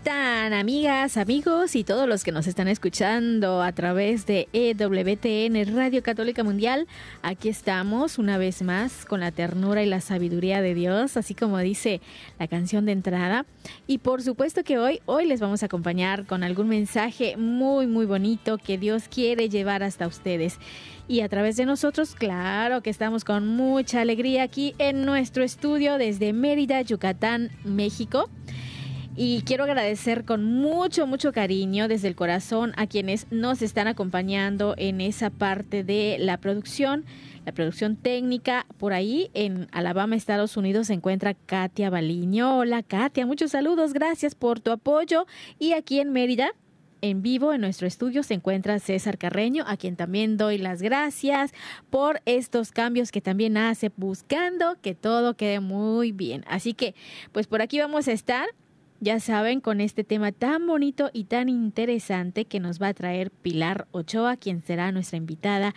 están amigas, amigos y todos los que nos están escuchando a través de EWTN Radio Católica Mundial? Aquí estamos una vez más con la ternura y la sabiduría de Dios, así como dice la canción de entrada. Y por supuesto que hoy, hoy les vamos a acompañar con algún mensaje muy, muy bonito que Dios quiere llevar hasta ustedes. Y a través de nosotros, claro que estamos con mucha alegría aquí en nuestro estudio desde Mérida, Yucatán, México. Y quiero agradecer con mucho, mucho cariño desde el corazón a quienes nos están acompañando en esa parte de la producción, la producción técnica. Por ahí en Alabama, Estados Unidos, se encuentra Katia Baliño. Hola Katia, muchos saludos, gracias por tu apoyo. Y aquí en Mérida, en vivo en nuestro estudio se encuentra César Carreño, a quien también doy las gracias por estos cambios que también hace, buscando que todo quede muy bien. Así que, pues por aquí vamos a estar ya saben, con este tema tan bonito y tan interesante que nos va a traer Pilar Ochoa, quien será nuestra invitada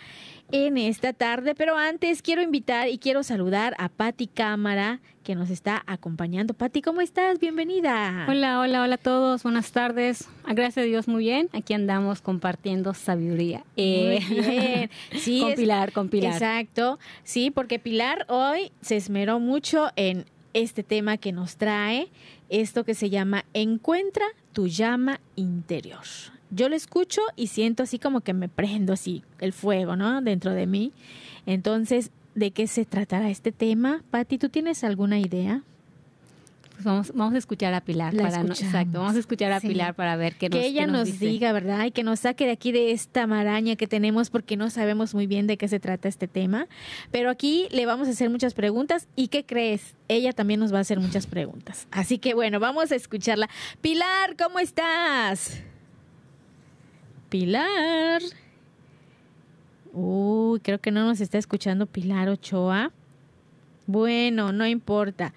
en esta tarde. Pero antes quiero invitar y quiero saludar a Patti Cámara, que nos está acompañando. Patti, ¿cómo estás? Bienvenida. Hola, hola, hola a todos. Buenas tardes. Gracias a Dios, muy bien. Aquí andamos compartiendo sabiduría. Eh, Muy bien. Sí, con Pilar, con Pilar. Exacto. Sí, porque Pilar hoy se esmeró mucho en este tema que nos trae, esto que se llama Encuentra tu llama interior. Yo lo escucho y siento así como que me prendo así el fuego, ¿no? Dentro de mí. Entonces, ¿de qué se tratará este tema? Patti, ¿tú tienes alguna idea? Pues vamos, vamos a escuchar a Pilar. La para no- exacto, vamos a escuchar a Sí. Pilar para ver qué nos que ella qué nos, dice. diga, ¿verdad? Y que nos saque de aquí de esta maraña que tenemos porque no sabemos muy bien de qué se trata este tema. Pero aquí le vamos a hacer muchas preguntas y ¿qué crees? Ella también nos va a hacer muchas preguntas. Así que bueno, vamos a escucharla. Pilar, ¿cómo estás? Pilar. Uy, creo que no nos está escuchando Pilar Ochoa. Bueno, no importa.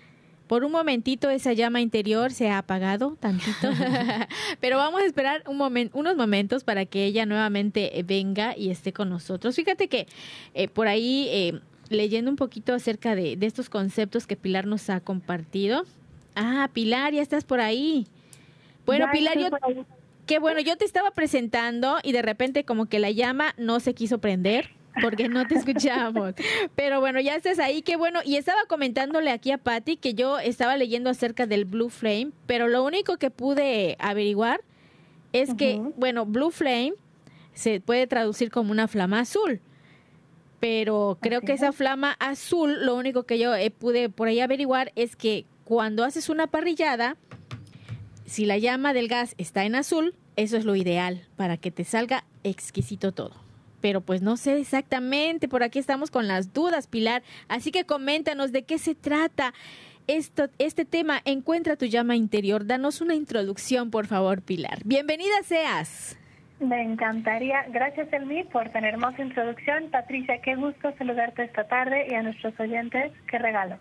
Por un momentito esa llama interior se ha apagado tantito, pero vamos a esperar un momen- unos momentos para que ella nuevamente eh, venga y esté con nosotros. Fíjate que eh, por ahí, eh, leyendo un poquito acerca de, de estos conceptos que Pilar nos ha compartido. Ah, Pilar, ya estás por ahí. Bueno, Ya Pilar, yo. Qué bueno, yo te estaba presentando y de repente como que la llama no se quiso prender porque no te escuchamos. Pero bueno, ya estás ahí, qué bueno. Y estaba comentándole aquí a Patty que yo estaba leyendo acerca del Blue Flame, pero lo único que pude averiguar es que, bueno, Blue Flame se puede traducir como una flama azul. Pero creo que esa flama azul, lo único que yo eh, pude por ahí averiguar es que cuando haces una parrillada, si la llama del gas está en azul, eso es lo ideal para que te salga exquisito todo. Pero pues no sé exactamente, por aquí estamos con las dudas, Pilar. Así que coméntanos de qué se trata esto, este tema. Encuentra tu llama interior. Danos una introducción, por favor, Pilar. Bienvenida seas. Me encantaría. Gracias, Elmi, por tan hermosa introducción. Patricia, qué gusto saludarte esta tarde y a nuestros oyentes, qué regalo.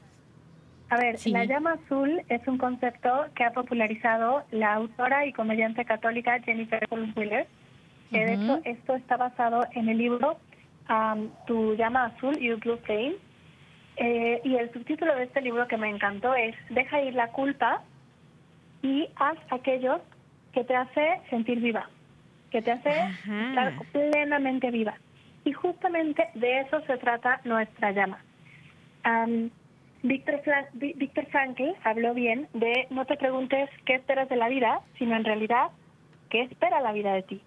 A ver, Sí. la llama azul es un concepto que ha popularizado la autora y comediante católica Jennifer Wheeler. Que de hecho, esto está basado en el libro um, Tu llama azul, Your Blue Flame. Eh, y el subtítulo de este libro que me encantó es Deja ir la culpa y haz aquello que te hace sentir viva, que te hace Ajá. estar plenamente viva. Y justamente de eso se trata nuestra llama. Am, Víctor, Frankl habló bien de no te preguntes qué esperas de la vida, sino en realidad qué espera la vida de ti.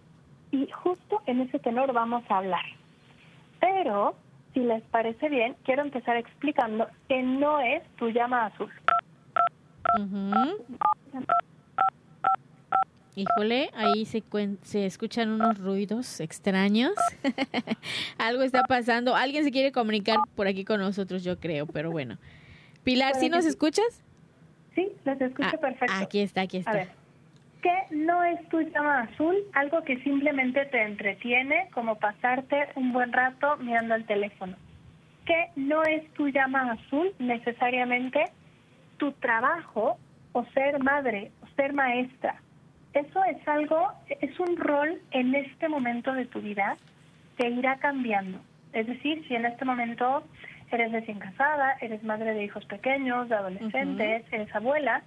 Y justo en ese tenor vamos a hablar. Pero, si les parece bien, quiero empezar explicando que no es tu llama azul. Híjole, ahí se, se escuchan unos ruidos extraños. Algo está pasando. Alguien se quiere comunicar por aquí con nosotros, yo creo, pero bueno. Pilar, ¿sí nos escuchas? Sí, los escucho ah, perfecto. Aquí está, aquí está. A ver, ¿qué no es tu llama azul? Algo que simplemente te entretiene, como pasarte un buen rato mirando el teléfono. ¿Qué no es tu llama azul? Necesariamente tu trabajo o ser madre o ser maestra. Eso es algo, es un rol en este momento de tu vida que irá cambiando. Es decir, si en este momento eres recién casada, eres madre de hijos pequeños, de adolescentes, eres abuela,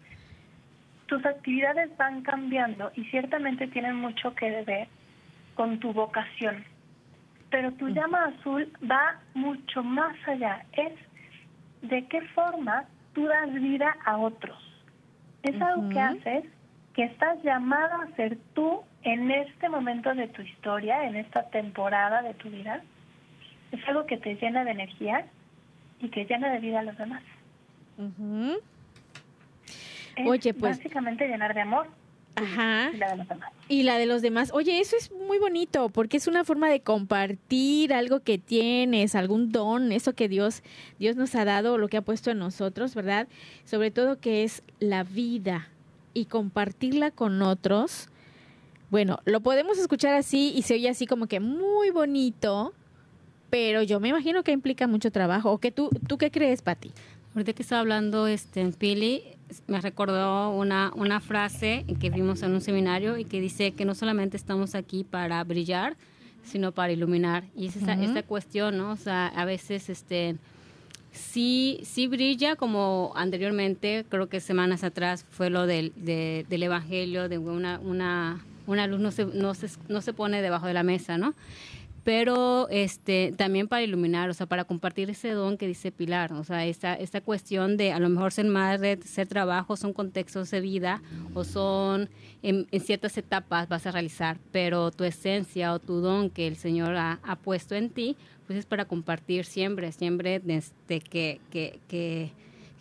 tus actividades van cambiando y ciertamente tienen mucho que ver con tu vocación. Pero tu llama azul va mucho más allá. Es de qué forma tú das vida a otros. Es algo que haces que estás llamada a ser tú en este momento de tu historia, en esta temporada de tu vida. Es algo que te llena de energía y que llena de vida a los demás. Oye, pues. Básicamente llenar de amor. Ajá. Y la de los demás. Y la de los demás. Oye, eso es muy bonito porque es una forma de compartir algo que tienes, algún don, eso que Dios, Dios nos ha dado, lo que ha puesto en nosotros, ¿verdad? Sobre todo que es la vida y compartirla con otros. Bueno, lo podemos escuchar así y se oye así como que muy bonito, pero yo me imagino que implica mucho trabajo. ¿O que tú, tú qué crees, Pati? Ahorita que estaba hablando este, en Pili, me recordó una, una frase que vimos en un seminario y que dice que no solamente estamos aquí para brillar, sino para iluminar. Y es esa, esta cuestión, ¿no? O sea, a veces este, sí, sí brilla como anteriormente, creo que semanas atrás fue lo del, del Evangelio, de una, una, una luz no se, no, se, no se pone debajo de la mesa, ¿no? Pero este también para iluminar, o sea, para compartir ese don que dice Pilar, o sea, esta, esta cuestión de a lo mejor ser madre, ser trabajo, son contextos de vida o son en, ciertas etapas vas a realizar, pero tu esencia o tu don que el Señor ha, puesto en ti, pues es para compartir siempre, siempre desde que, que, que,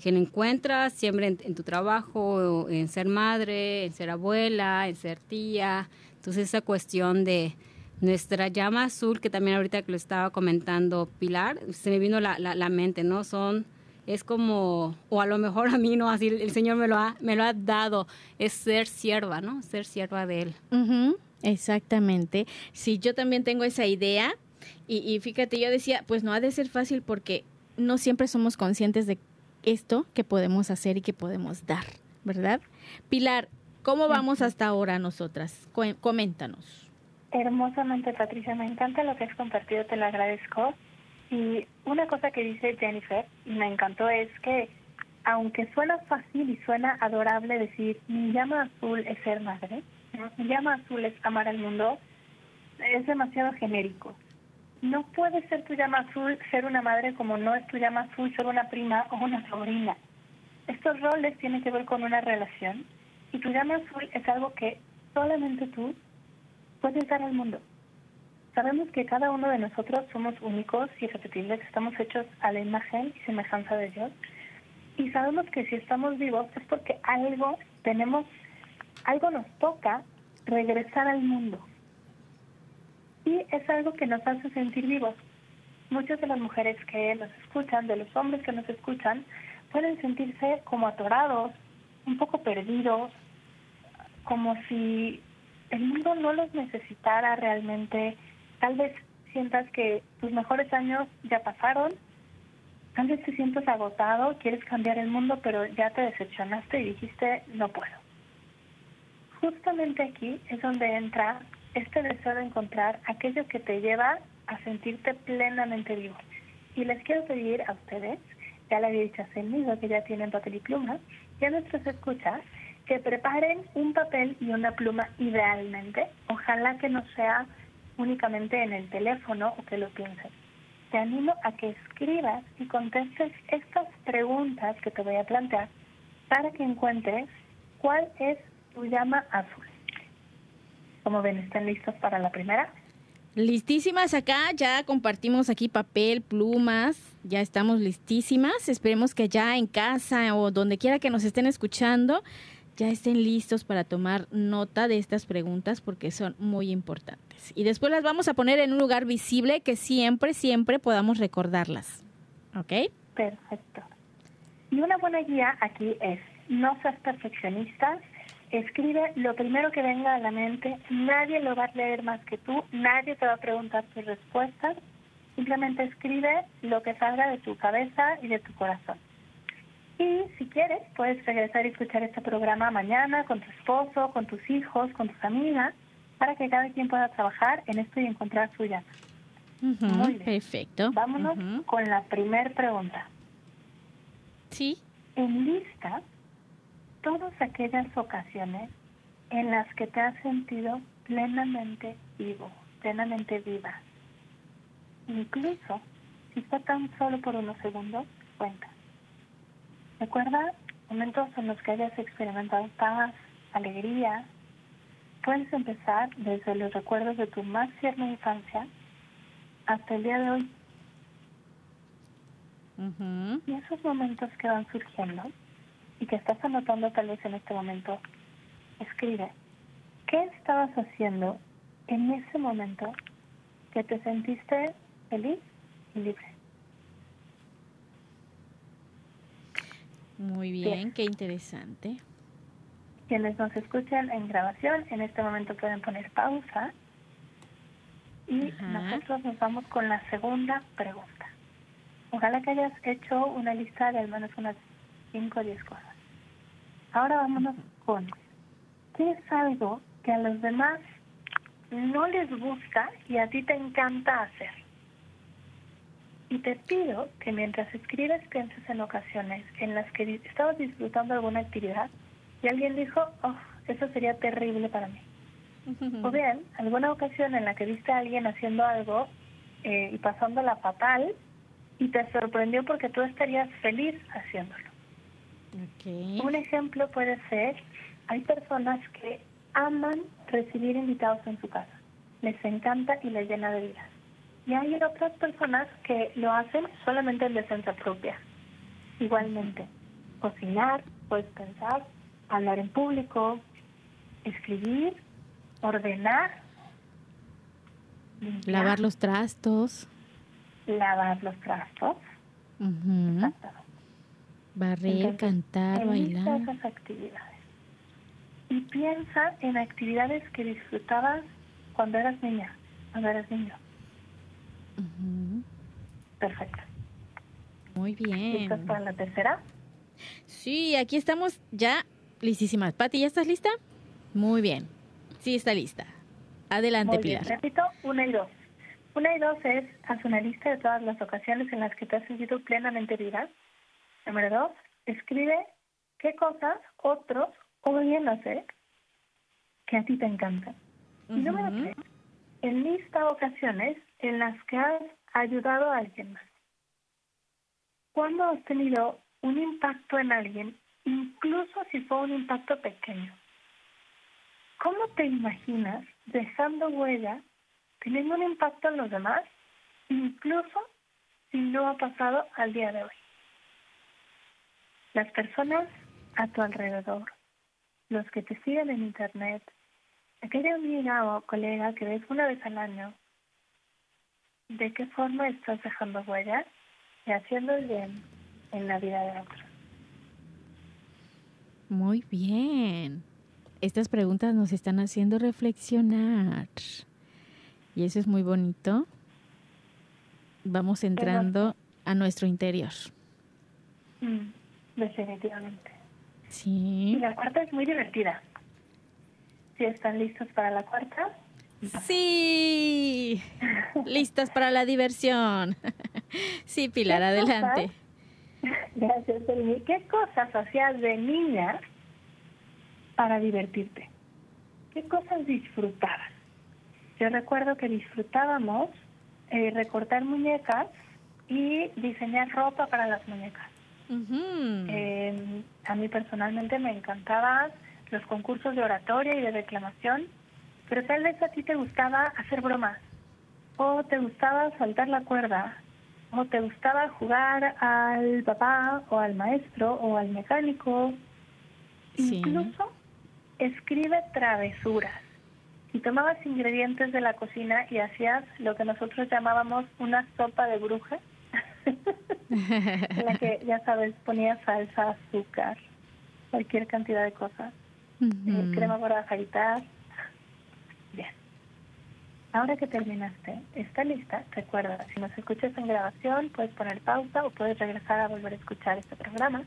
que lo encuentras, siempre en, en tu trabajo, en ser madre, en ser abuela, en ser tía, entonces esa cuestión de nuestra llama azul, que también ahorita que lo estaba comentando Pilar, se me vino la, la, mente, ¿no? Son, es como, o a lo mejor a mí, ¿no? Así el Señor me lo ha, me lo ha dado, es ser sierva, ¿no? Ser sierva de Él. Exactamente. Sí, yo también tengo esa idea. Y, y fíjate, yo decía, pues no ha de ser fácil porque no siempre somos conscientes de esto que podemos hacer y que podemos dar, ¿verdad? Pilar, ¿cómo vamos hasta ahora nosotras? Coméntanos. Hermosamente, Patricia, me encanta lo que has compartido, te lo agradezco. Y una cosa que dice Jennifer, y me encantó, es que aunque suena fácil y suena adorable decir, mi llama azul es ser madre, mi llama azul es amar al mundo, es demasiado genérico. No puede ser tu llama azul ser una madre como no es tu llama azul ser una prima o una sobrina. Estos roles tienen que ver con una relación y tu llama azul es algo que solamente tú puedes dar al mundo. Sabemos que cada uno de nosotros somos únicos y repetibles, estamos hechos a la imagen y semejanza de Dios. Y sabemos que si estamos vivos es porque algo tenemos, algo nos toca regresar al mundo. Y es algo que nos hace sentir vivos. Muchas de las mujeres que nos escuchan, de los hombres que nos escuchan, pueden sentirse como atorados, un poco perdidos, como si el mundo no los necesitara realmente. Tal vez sientas que tus mejores años ya pasaron, tal vez te sientas agotado, quieres cambiar el mundo, pero ya te decepcionaste y dijiste, no puedo. Justamente aquí es donde entra este deseo de encontrar aquello que te lleva a sentirte plenamente vivo. Y les quiero pedir a ustedes, ya le había dicho Celmi, que ya tienen papel y pluma, y a nuestros escuchas, que preparen un papel y una pluma idealmente. Ojalá que no sea únicamente en el teléfono o que lo piensen. te animo a que escribas y contestes estas preguntas que te voy a plantear para que encuentres cuál es tu llama azul. Como ven, ¿están listos para la primera? Listísimas acá, ya compartimos aquí papel, plumas, ya estamos listísimas. Esperemos que ya en casa o donde quiera que nos estén escuchando, ya estén listos para tomar nota de estas preguntas porque son muy importantes. Y después las vamos a poner en un lugar visible que siempre, siempre podamos recordarlas. ¿Ok? Perfecto. Y una buena guía aquí es, no seas perfeccionista, escribe lo primero que venga a la mente, nadie lo va a leer más que tú, nadie te va a preguntar tus respuestas, simplemente escribe lo que salga de tu cabeza y de tu corazón. Y si quieres, puedes regresar y escuchar este programa mañana con tu esposo, con tus hijos, con tus amigas, para que cada quien pueda trabajar en esto y encontrar su llama. Muy bien. Perfecto. Vámonos con la primera pregunta. Sí. En lista todas aquellas ocasiones en las que te has sentido plenamente vivo, plenamente viva. Incluso si fue tan solo por unos segundos, cuenta. Recuerda momentos en los que hayas experimentado paz, alegría. Puedes empezar desde los recuerdos de tu más tierna infancia hasta el día de hoy. Y esos momentos que van surgiendo y que estás anotando tal vez en este momento, escribe, ¿qué estabas haciendo en ese momento que te sentiste feliz y libre? Muy bien, qué interesante. Quienes nos escuchan en grabación, en este momento pueden poner pausa y nosotros nos vamos con la segunda pregunta. Ojalá que hayas hecho una lista de al menos unas 5 o 10 cosas. Ahora vámonos con, ¿qué es algo que a los demás no les gusta y a ti te encanta hacer? Y te pido que mientras escribes pienses en ocasiones en las que estabas disfrutando alguna actividad y alguien dijo, oh, eso sería terrible para mí. O bien, alguna ocasión en la que viste a alguien haciendo algo eh, y pasándola fatal y te sorprendió porque tú estarías feliz haciéndolo. Un ejemplo puede ser, hay personas que aman recibir invitados en su casa, les encanta y les llena de vida. Y hay otras personas que lo hacen solamente en defensa propia. Igualmente, cocinar, puedes pensar, hablar en público, escribir, ordenar, lavar los trastos. Lavar los trastos. Barrer, cantar, bailar. esas actividades. Y piensa en actividades que disfrutabas cuando eras niña, cuando eras niño. Perfecto. Muy bien. ¿Listas para la tercera? Sí, aquí estamos ya listísimas. Pati, ¿ya estás lista? Muy bien. Sí, está lista. Adelante, Muy Pilar. Repito, una y dos. Una y dos es, haz una lista de todas las ocasiones en las que te has sentido plenamente viva Número dos, escribe qué cosas otros oyen hacer que a ti te encantan. Y número tres, enlista ocasiones en las que has ayudado a alguien más. ¿Cuándo has tenido un impacto en alguien, incluso si fue un impacto pequeño? ¿Cómo te imaginas dejando huella, teniendo un impacto en los demás, incluso si no ha pasado al día de hoy? Las personas a tu alrededor, los que te siguen en internet, aquella amiga o colega que ves una vez al año, ¿de qué forma estás dejando huella y haciendo el bien en la vida de otros? Muy bien. Estas preguntas nos están haciendo reflexionar. Y eso es muy bonito. Vamos entrando a nuestro interior. Mm. Definitivamente. Sí. Y la cuarta es muy divertida. ¿Sí están listos para la cuarta? Sí. Listas para la diversión. Sí, Pilar, adelante. Gracias, Elmi. ¿Qué cosas hacías de niña para divertirte? ¿Qué cosas disfrutabas? Yo recuerdo que disfrutábamos eh, recortar muñecas y diseñar ropa para las muñecas. Eh, a mí personalmente me encantaban los concursos de oratoria y de declamación, pero tal vez a ti te gustaba hacer bromas, o te gustaba saltar la cuerda, o te gustaba jugar al papá o al maestro o al mecánico. Incluso escribe travesuras. Y tomabas ingredientes de la cocina y hacías lo que nosotros llamábamos una sopa de bruja, en la que, ya sabes, ponías salsa, azúcar, cualquier cantidad de cosas, eh, crema para afeitar. Ahora que terminaste esta lista, recuerda, si nos escuchas en grabación, puedes poner pausa o puedes regresar a volver a escuchar este programa.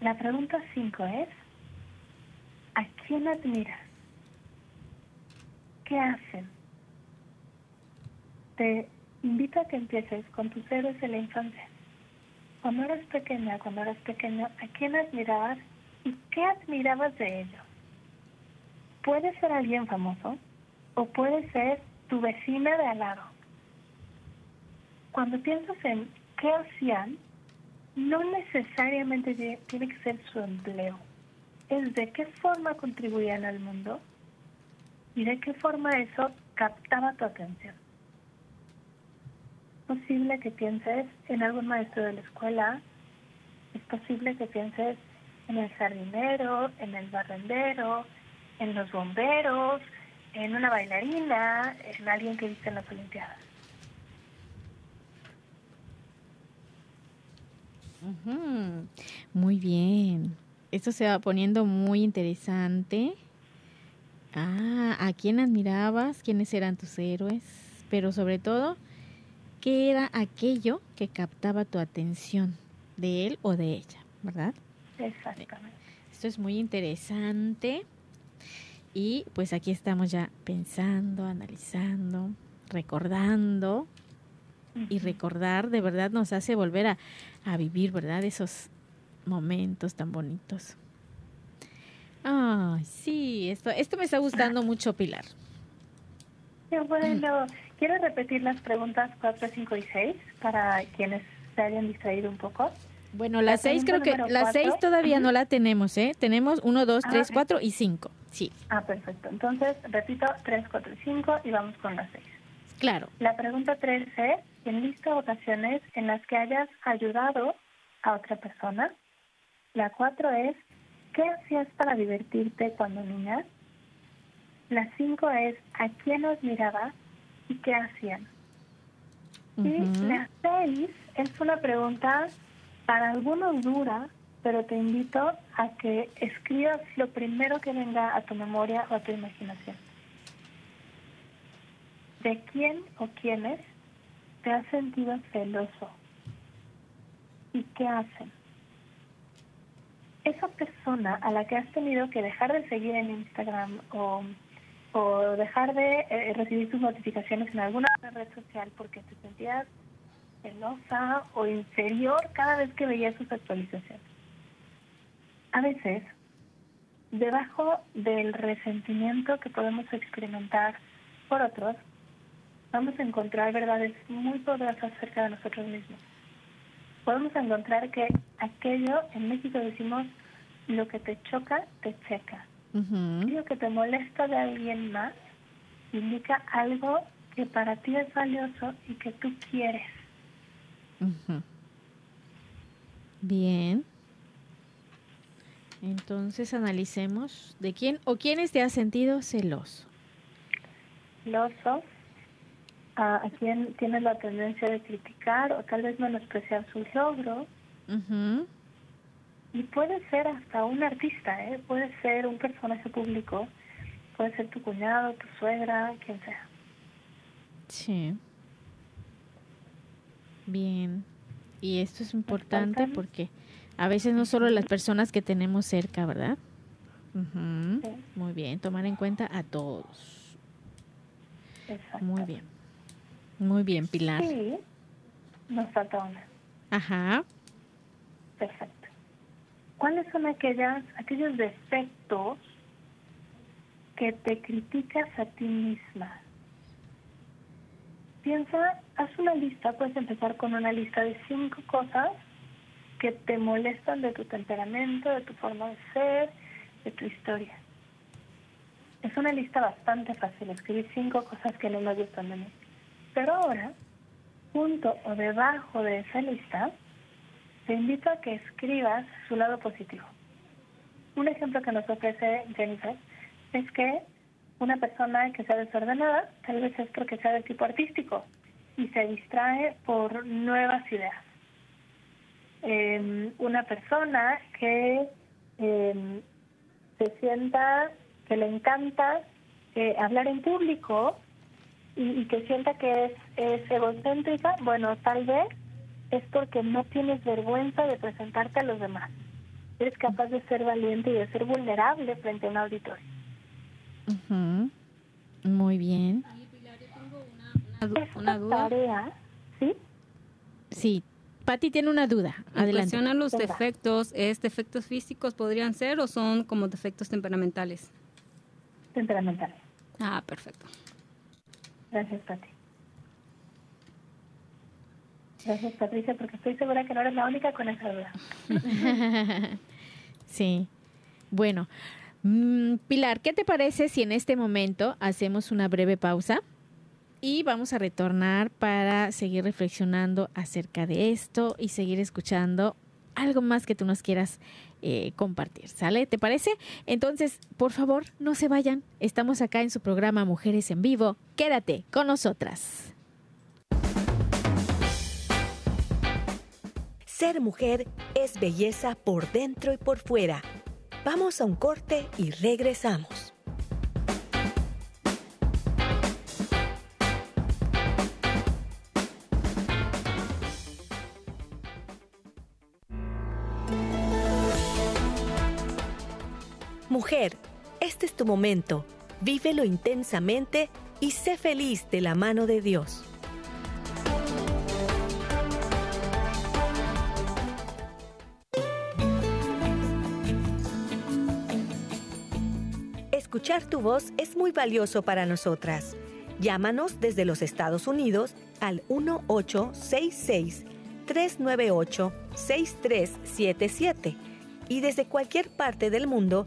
La pregunta 5 es, ¿a quién admiras? ¿Qué hacen? Te invito a que empieces con tus héroes de la infancia. Cuando eras pequeña, cuando eras pequeño, ¿a quién admirabas y qué admirabas de ellos? Puede ser alguien famoso, o puede ser tu vecina de al lado. Cuando piensas en qué hacían, no necesariamente tiene que ser su empleo. Es de qué forma contribuían al mundo y de qué forma eso captaba tu atención. Es posible que pienses en algún maestro de la escuela, es posible que pienses en el jardinero, en el barrendero, en los bomberos, en una bailarina, en alguien que viste en las Olimpiadas. Muy bien. Esto se va poniendo muy interesante. Ah, ¿a quién admirabas? ¿Quiénes eran tus héroes? Pero sobre todo, ¿qué era aquello que captaba tu atención de él o de ella? ¿Verdad? Exactamente. Esto es muy interesante. Y pues aquí estamos ya pensando, analizando, recordando. Y recordar de verdad nos hace volver a, a vivir, ¿verdad? Esos momentos tan bonitos. Ay, sí, esto, esto me está gustando mucho, Pilar. Qué bueno. Quiero repetir las preguntas 4, 5 y 6 para quienes se hayan distraído un poco. Bueno, la 6 creo que, la 6 todavía no la tenemos, ¿eh? Tenemos 1, 2, 3, 4 y 5. Sí. Ah, perfecto. Entonces, repito, 3, 4 y 5 y vamos con la 6. Claro. La pregunta 3 es, en lista ocasiones en las que hayas ayudado a otra persona. La 4 es, ¿qué hacías para divertirte cuando niña? La 5 es, ¿a quién admiraba y qué hacían? Y la 6 es una pregunta para algunos dura, pero te invito a que escribas lo primero que venga a tu memoria o a tu imaginación. ¿De quién o quiénes te has sentido celoso? ¿Y qué hacen? Esa persona a la que has tenido que dejar de seguir en Instagram o, o dejar de eh, recibir tus notificaciones en alguna red social porque te sentías celosa o inferior cada vez que veías sus actualizaciones a veces, debajo del resentimiento que podemos experimentar por otros, vamos a encontrar verdades muy poderosas acerca de nosotros mismos. Podemos encontrar que aquello, en México decimos, lo que te choca, te checa. Lo que te molesta de alguien más indica algo que para ti es valioso y que tú quieres. Bien. Entonces analicemos de quién o quiénes te has sentido celoso. Celoso, a, quien tienes la tendencia de criticar o tal vez menospreciar sus logros. Y puede ser hasta un artista, ¿eh? puede ser un personaje público, puede ser tu cuñado, tu suegra, quien sea. Sí. Bien. Y esto es importante porque a veces no solo las personas que tenemos cerca, ¿verdad? Muy bien, tomar en cuenta a todos. Muy bien. Muy bien, Pilar. Sí, nos falta una. Ajá. Perfecto. ¿Cuáles son aquellas, aquellos defectos que te criticas a ti misma? piensa, haz una lista, puedes empezar con una lista de cinco cosas que te molestan de tu temperamento, de tu forma de ser, de tu historia. Es una lista bastante fácil, escribir cinco cosas que no me gustan de mí. Pero ahora, junto o debajo de esa lista, te invito a que escribas su lado positivo. Un ejemplo que nos ofrece Jennifer es que una persona que sea desordenada tal vez es porque sea de tipo artístico y se distrae por nuevas ideas. Em, una persona que em, se sienta que le encanta eh, hablar en público y, que sienta que es, es egocéntrica, bueno, tal vez es porque no tienes vergüenza de presentarte a los demás. Eres capaz de ser valiente y de ser vulnerable frente a un auditorio. Muy bien. una, duda. Tarea, ¿sí? Sí. Patti tiene una duda. Adelante. En los defectos, ¿es defectos físicos podrían ser o son como defectos temperamentales? Temperamentales. Ah, perfecto. Gracias, Pati. Gracias, Patricia, porque estoy segura que no eres la única con esa duda. sí. Bueno, mm, Pilar, ¿qué te parece si en este momento hacemos una breve pausa? Y vamos a retornar para seguir reflexionando acerca de esto y seguir escuchando algo más que tú nos quieras eh, compartir, ¿sale? ¿Te parece? Entonces, por favor, no se vayan. Estamos acá en su programa Mujeres en Vivo. Quédate con nosotras. Ser mujer es belleza por dentro y por fuera. Vamos a un corte y regresamos. Este es tu momento. Vívelo intensamente y sé feliz de la mano de Dios. Escuchar tu voz es muy valioso para nosotras. Llámanos desde los Estados Unidos al 1866-398-6377 y desde cualquier parte del mundo,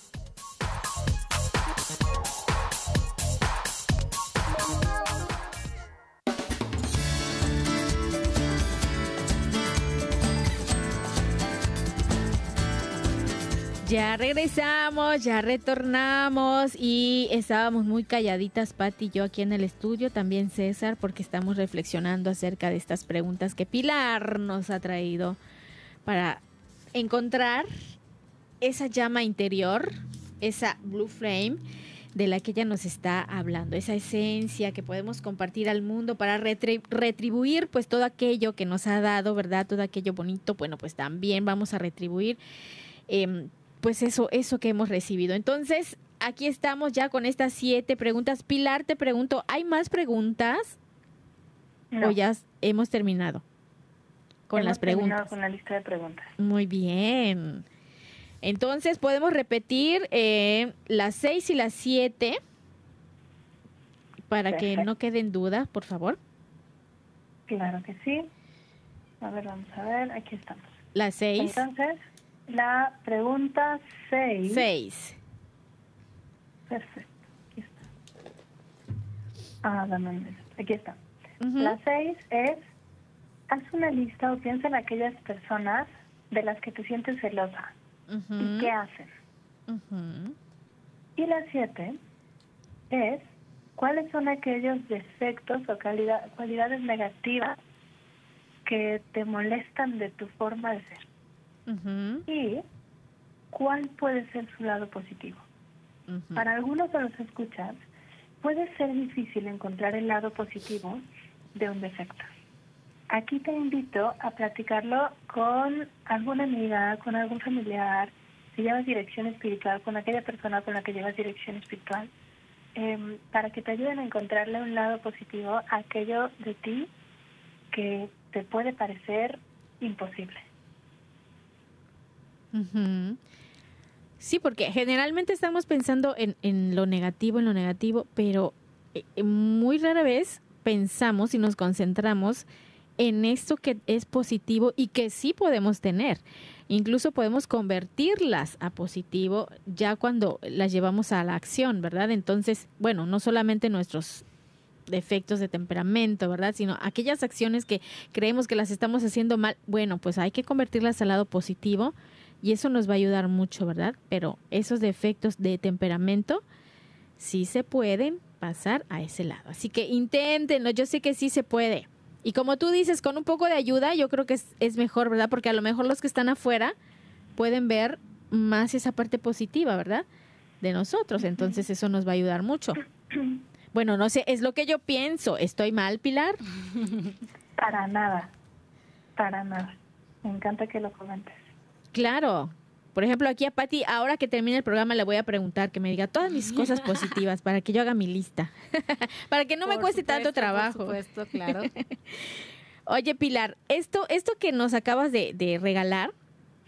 Ya regresamos, ya retornamos y estábamos muy calladitas, Patti y yo aquí en el estudio, también César, porque estamos reflexionando acerca de estas preguntas que Pilar nos ha traído para encontrar esa llama interior, esa blue flame de la que ella nos está hablando, esa esencia que podemos compartir al mundo para retribuir pues todo aquello que nos ha dado, ¿verdad? Todo aquello bonito, bueno, pues también vamos a retribuir. Em, pues eso, eso que hemos recibido. Entonces, aquí estamos ya con estas siete preguntas. Pilar, te pregunto, ¿hay más preguntas? ¿O ya hemos terminado con las preguntas? con la lista de preguntas. Muy bien. Entonces, podemos repetir eh, las seis y las siete para que no queden dudas, por favor. Claro que sí. A ver, vamos a ver, aquí estamos. Las seis. Entonces, la pregunta 6. 6. Perfecto. Aquí está. Ah, dame Aquí está. La 6 es, haz una lista o piensa en aquellas personas de las que te sientes celosa. ¿Y qué hacen? Y la 7 es, ¿cuáles son aquellos defectos o cualidades negativas que te molestan de tu forma de ser? Y cuál puede ser su lado positivo. Para algunos de los escuchas, puede ser difícil encontrar el lado positivo de un defecto. aquí te invito a platicarlo con alguna amiga, con algún familiar, si llevas dirección espiritual, con aquella persona con la que llevas dirección espiritual, em, para que te ayuden a encontrarle un lado positivo a aquello de ti que te puede parecer imposible. Sí, porque generalmente estamos pensando en, en, lo negativo, en lo negativo, pero eh, muy rara vez pensamos y nos concentramos en esto que es positivo y que sí podemos tener. Incluso podemos convertirlas a positivo ya cuando las llevamos a la acción, ¿verdad? Entonces, bueno, no solamente nuestros defectos de temperamento, ¿verdad? Sino aquellas acciones que creemos que las estamos haciendo mal, bueno, pues hay que convertirlas al lado positivo y eso nos va a ayudar mucho, ¿verdad? Pero esos defectos de temperamento sí se pueden pasar a ese lado. Así que inténtenlo, yo sé que sí se puede. Y como tú dices, con un poco de ayuda, yo creo que es, mejor, ¿verdad? Porque a lo mejor los que están afuera pueden ver más esa parte positiva, ¿verdad? De nosotros. Entonces eso nos va a ayudar mucho. Bueno, no sé, es lo que yo pienso. ¿Estoy mal, Pilar? Para nada, para nada. Me encanta que lo comentes. Claro, por ejemplo, aquí a Patti, ahora que termine el programa, le voy a preguntar que me diga todas mis cosas positivas para que yo haga mi lista. para que no me cueste tanto trabajo. Por supuesto, claro. Oye, Pilar, esto, esto que nos acabas de, de regalar,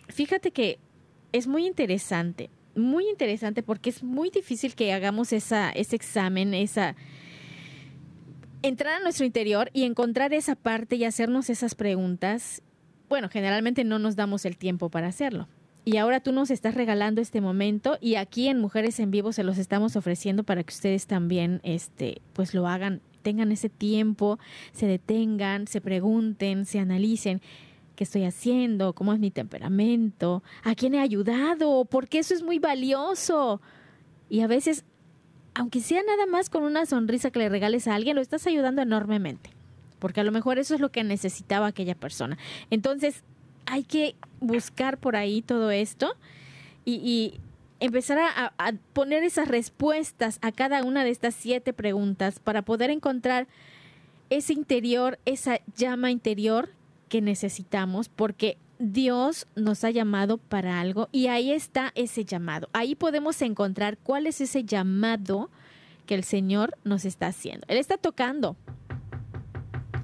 fíjate que es muy interesante. Muy interesante porque es muy difícil que hagamos esa, ese examen, esa entrar a nuestro interior y encontrar esa parte y hacernos esas preguntas. Bueno, generalmente no nos damos el tiempo para hacerlo. Y ahora tú nos estás regalando este momento y aquí en Mujeres en Vivo se los estamos ofreciendo para que ustedes también este pues lo hagan, tengan ese tiempo, se detengan, se pregunten, se analicen. Qué estoy haciendo, cómo es mi temperamento, a quién he ayudado, porque eso es muy valioso. Y a veces aunque sea nada más con una sonrisa que le regales a alguien, lo estás ayudando enormemente, porque a lo mejor eso es lo que necesitaba aquella persona. Entonces, hay que buscar por ahí todo esto y, empezar a, poner esas respuestas a cada una de estas siete preguntas para poder encontrar ese interior, esa llama interior que necesitamos, porque Dios nos ha llamado para algo y ahí está ese llamado. Ahí podemos encontrar cuál es ese llamado que el Señor nos está haciendo. Él está tocando.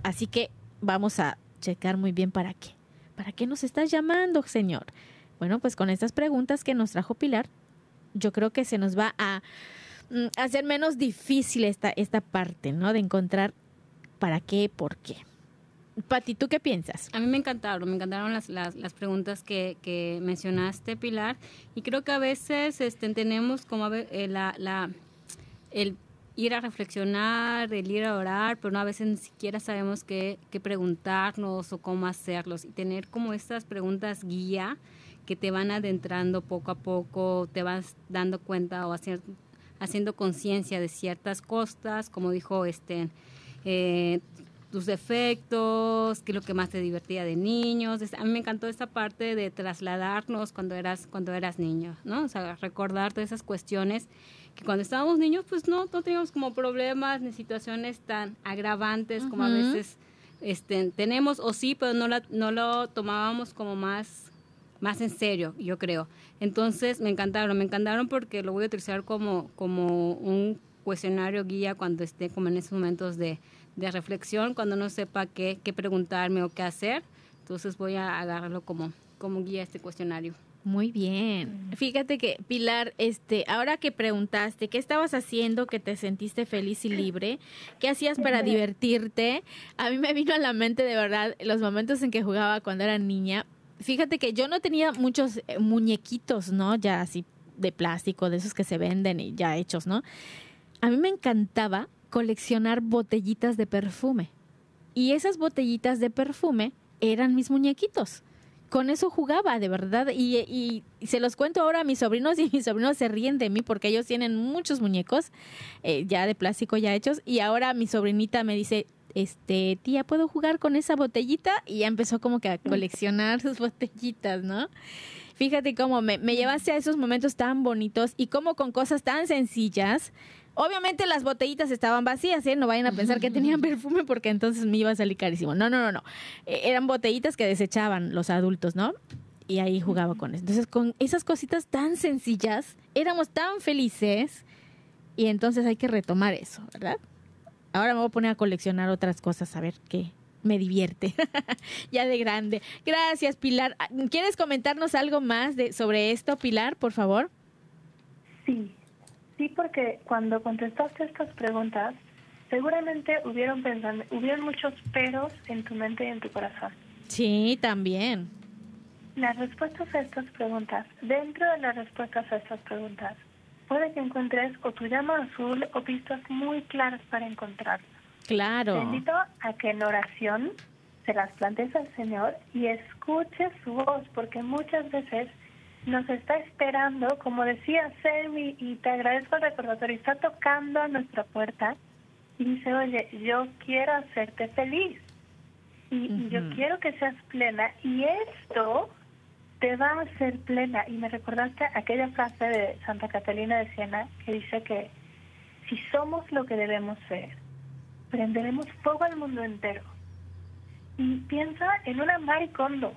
Así que vamos a checar muy bien para qué. ¿Para qué nos estás llamando, Señor? Bueno, pues con estas preguntas que nos trajo Pilar, yo creo que se nos va a mm, hacer menos difícil esta, esta parte, ¿no? De encontrar para qué, por qué. Pati, ¿tú qué piensas? A mí me encantaron, me encantaron las, las, preguntas que, que, mencionaste, Pilar, y creo que a veces este, tenemos como eh, la, la, el ir a reflexionar, el ir a orar, pero no a veces ni siquiera sabemos qué, qué preguntarnos o cómo hacerlos. Y tener como estas preguntas guía que te van adentrando poco a poco, te vas dando cuenta o haciendo, haciendo conciencia de ciertas cosas, como dijo este, eh, tus defectos, qué es lo que más te divertía de niños. A mí me encantó esta parte de trasladarnos cuando eras, cuando eras niño, ¿no? O sea, recordar todas esas cuestiones que cuando estábamos niños, pues no, no teníamos como problemas ni situaciones tan agravantes como a veces este, tenemos, o sí, pero no, la, no lo tomábamos como más, más en serio, yo creo. Entonces me encantaron, me encantaron porque lo voy a utilizar como, como un cuestionario guía cuando esté como en esos momentos de, de reflexión, cuando no sepa qué, qué preguntarme o qué hacer. Entonces voy a agarrarlo como, como guía este cuestionario. Muy bien. Fíjate que Pilar, este, ahora que preguntaste qué estabas haciendo que te sentiste feliz y libre, qué hacías para divertirte, a mí me vino a la mente de verdad los momentos en que jugaba cuando era niña. Fíjate que yo no tenía muchos eh, muñequitos, ¿no? Ya así de plástico, de esos que se venden y ya hechos, ¿no? A mí me encantaba coleccionar botellitas de perfume. Y esas botellitas de perfume eran mis muñequitos con eso jugaba, de verdad. Y, se los cuento ahora a mis sobrinos y mis sobrinos se ríen de mí porque ellos tienen muchos muñecos eh, ya de plástico ya hechos. Y ahora mi sobrinita me dice, este, tía, ¿puedo jugar con esa botellita? Y ya empezó como que a coleccionar sus botellitas, ¿no? Fíjate cómo me, me llevaste a esos momentos tan bonitos y cómo con cosas tan sencillas Obviamente las botellitas estaban vacías, ¿eh? No vayan a pensar que tenían perfume porque entonces me iba a salir carísimo. No, no, no, no. Eh, eran botellitas que desechaban los adultos, ¿no? Y ahí jugaba con eso. Entonces, con esas cositas tan sencillas, éramos tan felices y entonces hay que retomar eso, ¿verdad? Ahora me voy a poner a coleccionar otras cosas, a ver qué me divierte. ya de grande. Gracias, Pilar. Ah, ¿Quieres comentarnos algo más de, sobre esto, Pilar, por favor? Sí, sí, porque cuando contestaste estas preguntas, seguramente hubieron, pensando, hubieron muchos peros en tu mente y en tu corazón. Sí, también. Las respuestas a estas preguntas, dentro de las respuestas a estas preguntas, puede que encuentres o tu llama azul o pistas muy claras para encontrarlas. Claro. Te invito a que en oración se las plantes al Señor y escuches su voz, porque muchas veces nos está esperando, como decía Selmi, y te agradezco el recordatorio, está tocando a nuestra puerta y dice, oye, yo quiero hacerte feliz y, yo quiero que seas plena y esto te va a hacer plena. Y me recordaste aquella frase de Santa Catalina de Siena que dice que si somos lo que debemos ser, prenderemos fuego al mundo entero. Y piensa en una maricondo,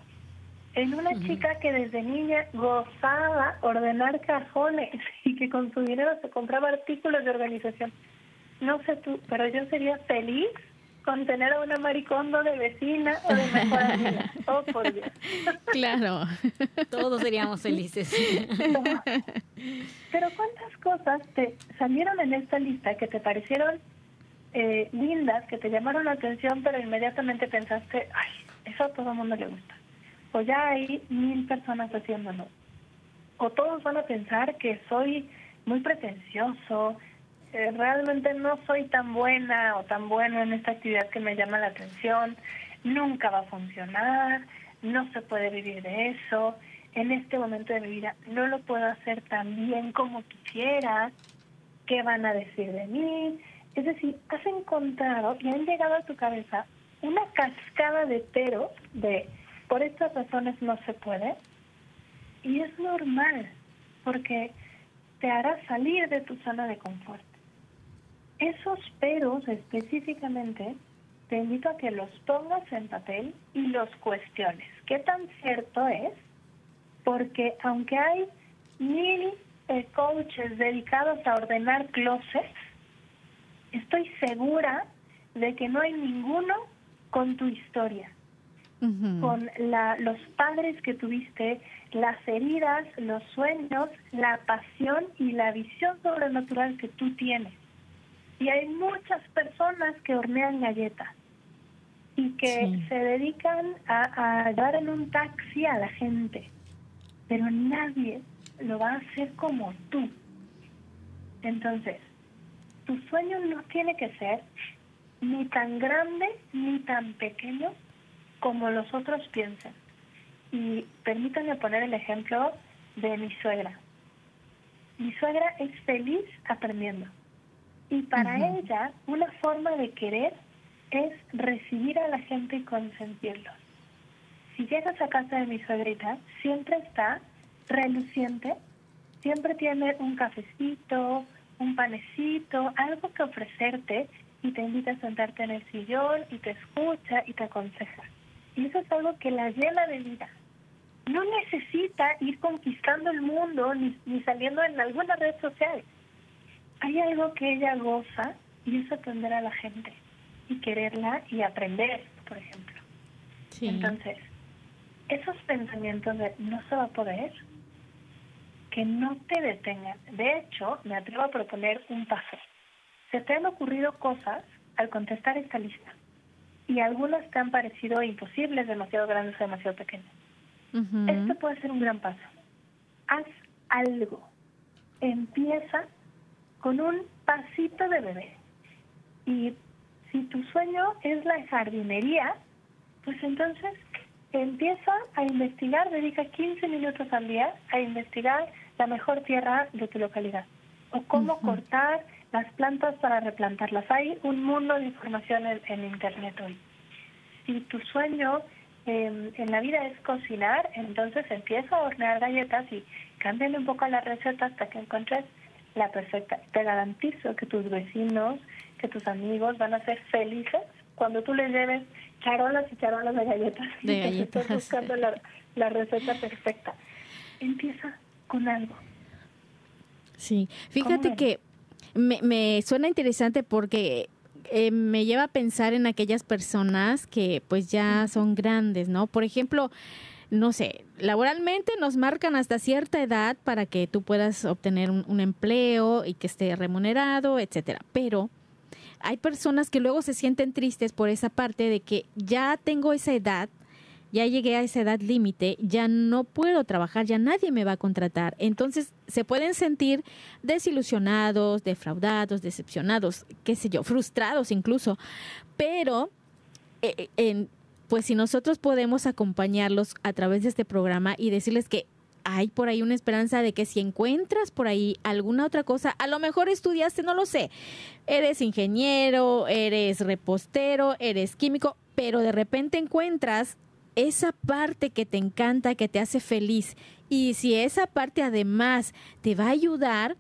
en una chica que desde niña gozaba ordenar cajones y que con su dinero se compraba artículos de organización. No sé tú, pero yo sería feliz con tener a una maricondo de vecina o de mejor amiga. Oh, por Dios. Claro. Todos seríamos felices. Pero ¿cuántas cosas te salieron en esta lista que te parecieron eh, lindas, que te llamaron la atención, pero inmediatamente pensaste, ay, eso a todo el mundo le gusta? O ya hay mil personas haciéndolo. O todos van a pensar que soy muy pretencioso, eh, realmente no soy tan buena o tan bueno en esta actividad que me llama la atención, nunca va a funcionar, no se puede vivir de eso, en este momento de mi vida no lo puedo hacer tan bien como quisiera, ¿qué van a decir de mí? Es decir, has encontrado y han llegado a tu cabeza una cascada de peros de por estas razones no se puede y es normal porque te hará salir de tu zona de confort. Esos peros específicamente te invito a que los pongas en papel y los cuestiones. ¿Qué tan cierto es? Porque aunque hay mil eh, coaches dedicados a ordenar closets, estoy segura de que no hay ninguno con tu historia, con la, los padres que tuviste, las heridas, los sueños, la pasión y la visión sobrenatural que tú tienes. Y hay muchas personas que hornean galletas y que se dedican a, a dar en un taxi a la gente, pero nadie lo va a hacer como tú. Entonces, tu sueño no tiene que ser ni tan grande ni tan pequeño como los otros piensan. Y permítanme poner el ejemplo de mi suegra. Mi suegra es feliz aprendiendo. Y para ella, una forma de querer es recibir a la gente y consentirlos. Si llegas a casa de mi suegrita, siempre está reluciente, siempre tiene un cafecito, un panecito, algo que ofrecerte y te invita a sentarte en el sillón y te escucha y te aconseja. Y eso es algo que la llena de vida. No necesita ir conquistando el mundo ni, ni saliendo en alguna red social hay algo que ella goza y es atender a la gente y quererla y aprender, por ejemplo. Entonces, esos pensamientos de no se va a poder, que no te detengan. De hecho, me atrevo a proponer un paso. Se te han ocurrido cosas al contestar esta lista y algunas te han parecido imposibles, demasiado grandes o demasiado pequeñas. Esto puede ser un gran paso. Haz algo. Empieza con un pasito de bebé. Y si tu sueño es la jardinería, pues entonces empieza a investigar, dedica 15 minutos al día a investigar la mejor tierra de tu localidad o cómo cortar las plantas para replantarlas. Hay un mundo de información en, Internet hoy. Si tu sueño em, en la vida es cocinar, entonces empieza a hornear galletas y cámbiale un poco la receta hasta que encuentres la perfecta. Te garantizo que tus vecinos, que tus amigos van a ser felices cuando tú les lleves charolas y charolas de galletas. De galletas. Estás buscando la, la receta perfecta. Empieza con algo. Sí, fíjate que me, me suena interesante porque eh, me lleva a pensar en aquellas personas que pues ya son grandes, ¿no? Por ejemplo, no sé, laboralmente nos marcan hasta cierta edad para que tú puedas obtener un, un empleo y que esté remunerado, etcétera. Pero hay personas que luego se sienten tristes por esa parte de que ya tengo esa edad, ya llegué a esa edad límite, ya no puedo trabajar, ya nadie me va a contratar. Entonces se pueden sentir desilusionados, defraudados, decepcionados, qué sé yo, frustrados incluso. Pero, eh, en, pues si nosotros podemos acompañarlos a través de este programa y decirles que hay por ahí una esperanza de que si encuentras por ahí alguna otra cosa, a lo mejor estudiaste, no lo sé, eres ingeniero, eres repostero, eres químico, pero de repente encuentras esa parte que te encanta, que te hace feliz. Y si esa parte además te va a ayudar,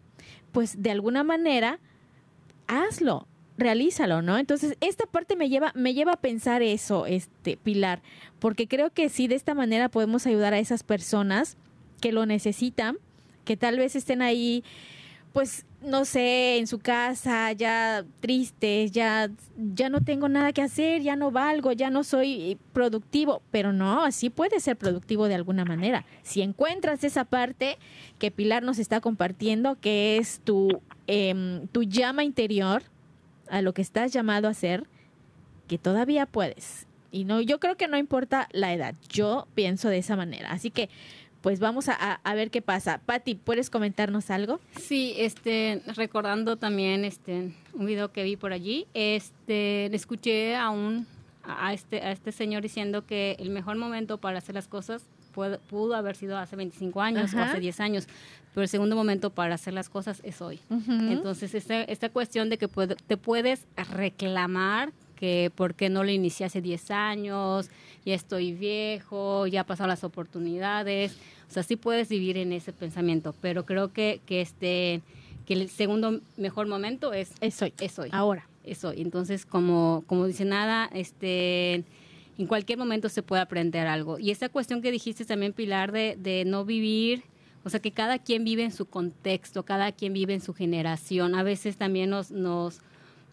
pues de alguna manera, hazlo, realízalo, ¿no? Entonces, esta parte me lleva, me lleva a pensar eso, este, Pilar, porque creo que sí, de esta manera podemos ayudar a esas personas que lo necesitan, que tal vez estén ahí, pues, no sé, en su casa, ya tristes, ya, ya no tengo nada que hacer, ya no valgo, ya no soy productivo, pero no, así puede ser productivo de alguna manera. Si encuentras esa parte que Pilar nos está compartiendo, que es tu, eh, tu llama interior, a lo que estás llamado a hacer, que todavía puedes. Y no, yo creo que no importa la edad, yo pienso de esa manera. Así que pues vamos a, a, ver qué pasa. Patti, ¿puedes comentarnos algo? Sí, este, recordando también este un video que vi por allí, este, le escuché a un a este a este señor diciendo que el mejor momento para hacer las cosas pudo, pudo haber sido hace 25 años Ajá. o hace 10 años, pero el segundo momento para hacer las cosas es hoy. Uh -huh. Entonces, esta, esta cuestión de que puede, te puedes reclamar que por qué no lo inicié hace 10 años, ya estoy viejo, ya pasaron las oportunidades. O sea, sí puedes vivir en ese pensamiento, pero creo que, que, este, que el segundo mejor momento es, es hoy. Es hoy. Ahora. Es hoy. Entonces, como, como dice nada, este, en cualquier momento se puede aprender algo. Y esa cuestión que dijiste también, Pilar, de, de no vivir o sea, que cada quien vive en su contexto, cada quien vive en su generación. A veces también nos, nos,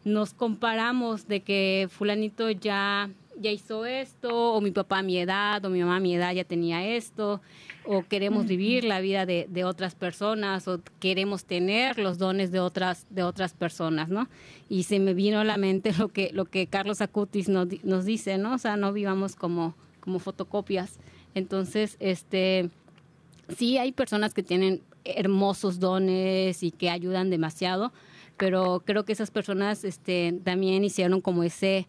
nos comparamos de que fulanito ya, ya hizo esto, o mi papá a mi edad, o mi mamá a mi edad ya tenía esto, o queremos vivir la vida de, de, otras personas, o queremos tener los dones de otras, de otras personas, ¿no? Y se me vino a la mente lo que, lo que Carlos Acutis nos, nos dice, ¿no? O sea, no vivamos como, como fotocopias. Entonces, este, sí hay personas que tienen hermosos dones y que ayudan demasiado, pero creo que esas personas este, también hicieron como ese,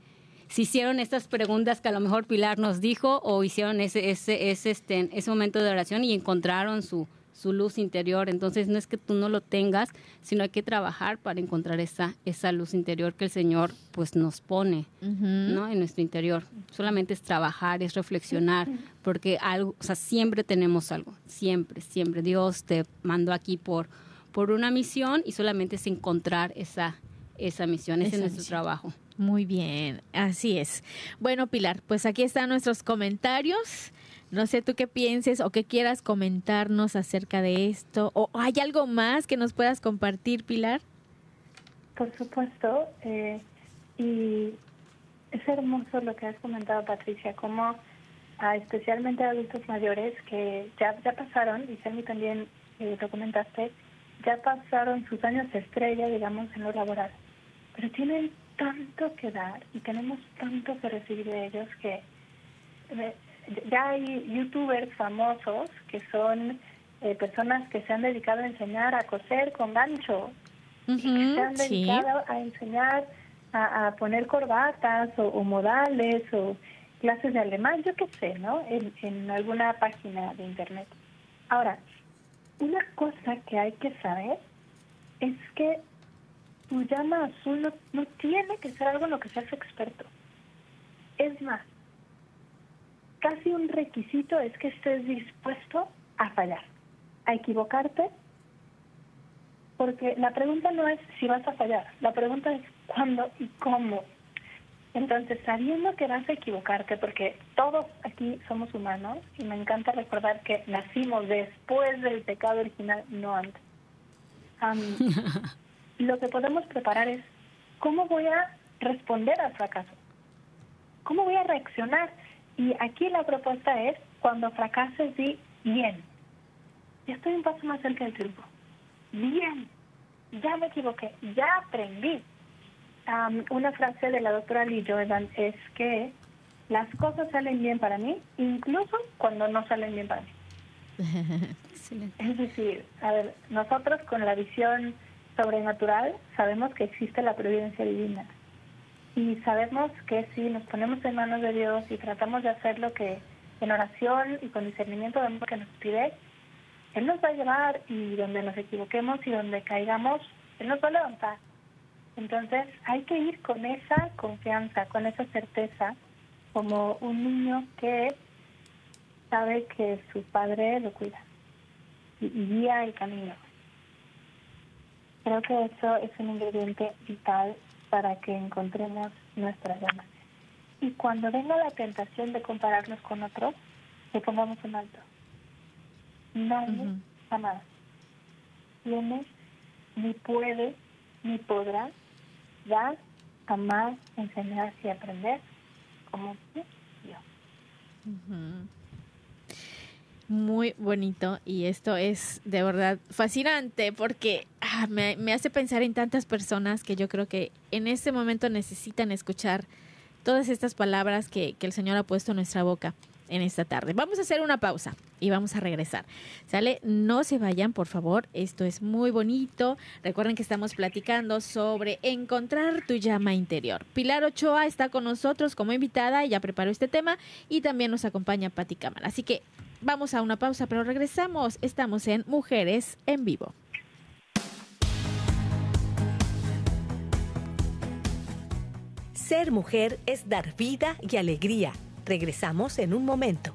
si hicieron estas preguntas que a lo mejor Pilar nos dijo o hicieron ese, ese, ese, este, ese momento de oración y encontraron su, su luz interior. Entonces no es que tú no lo tengas, sino hay que trabajar para encontrar esa, esa luz interior que el Señor pues nos pone uh -huh. ¿no? en nuestro interior. Solamente es trabajar, es reflexionar, porque algo, o sea, siempre tenemos algo, siempre, siempre. Dios te mandó aquí por por una misión y solamente es encontrar esa, esa misión, ese es nuestro misión. trabajo. Muy bien, así es. Bueno, Pilar, pues aquí están nuestros comentarios. No sé tú qué pienses o qué quieras comentarnos acerca de esto. ¿O hay algo más que nos puedas compartir, Pilar? Por supuesto. Eh, y es hermoso lo que has comentado, Patricia, como a especialmente adultos mayores que ya, ya pasaron, y Sammy también eh, lo comentaste, ya pasaron sus años de estrella, digamos, en lo laboral, pero tienen tanto que dar y tenemos tanto que recibir de ellos que eh, ya hay youtubers famosos que son eh, personas que se han dedicado a enseñar a coser con gancho, uh -huh, y que se han dedicado sí. a enseñar a, a poner corbatas o, o, modales o clases de alemán, yo qué sé, ¿no? En, en alguna página de internet. Ahora, una cosa que hay que saber es que tu llama azul no, tiene que ser algo en lo que seas experto. Es más, casi un requisito es que estés dispuesto a fallar, a equivocarte Porque la pregunta no es si vas a fallar, la pregunta es cuándo y cómo. Entonces, sabiendo que vas a equivocarte, porque todos aquí somos humanos, y me encanta recordar que nacimos después del pecado original, no antes. lo que podemos preparar es cómo voy a responder al fracaso, cómo voy a reaccionar. Y aquí la propuesta es, cuando fracases, di bien. Ya estoy un paso más cerca del triunfo. Bien, ya me equivoqué, ya aprendí una frase de la doctora Lee Jordan es que las cosas salen bien para mí, incluso cuando no salen bien para mí. es decir, a ver, nosotros con la visión sobrenatural sabemos que existe la providencia divina y sabemos que si nos ponemos en manos de Dios y tratamos de hacer lo que en oración y con discernimiento vemos que nos pide, Él nos va a llevar y donde nos equivoquemos y donde caigamos, Él nos va a levantar. Entonces hay que ir con esa confianza, con esa certeza, como un niño que sabe que su padre lo cuida y, guía el camino. Creo que eso es un ingrediente vital para que encontremos nuestra llama. Y cuando venga la tentación de compararnos con otros, le pongamos un alto. Nadie jamás tiene, ni puede, ni podrá dar, amar, enseñar y aprender como yo. Muy bonito y esto es de verdad fascinante porque ah, me, me, hace pensar en tantas personas que yo creo que en este momento necesitan escuchar todas estas palabras que, que el Señor ha puesto en nuestra boca en esta tarde. Vamos a hacer una pausa y vamos a regresar. ¿Sale? No se vayan, por favor. Esto es muy bonito. Recuerden que estamos platicando sobre encontrar tu llama interior. Pilar Ochoa está con nosotros como invitada, ya preparó este tema y también nos acompaña Pati Cámara. Así que vamos a una pausa, pero regresamos. Estamos en Mujeres en Vivo. Ser mujer es dar vida y alegría Regresamos en un momento.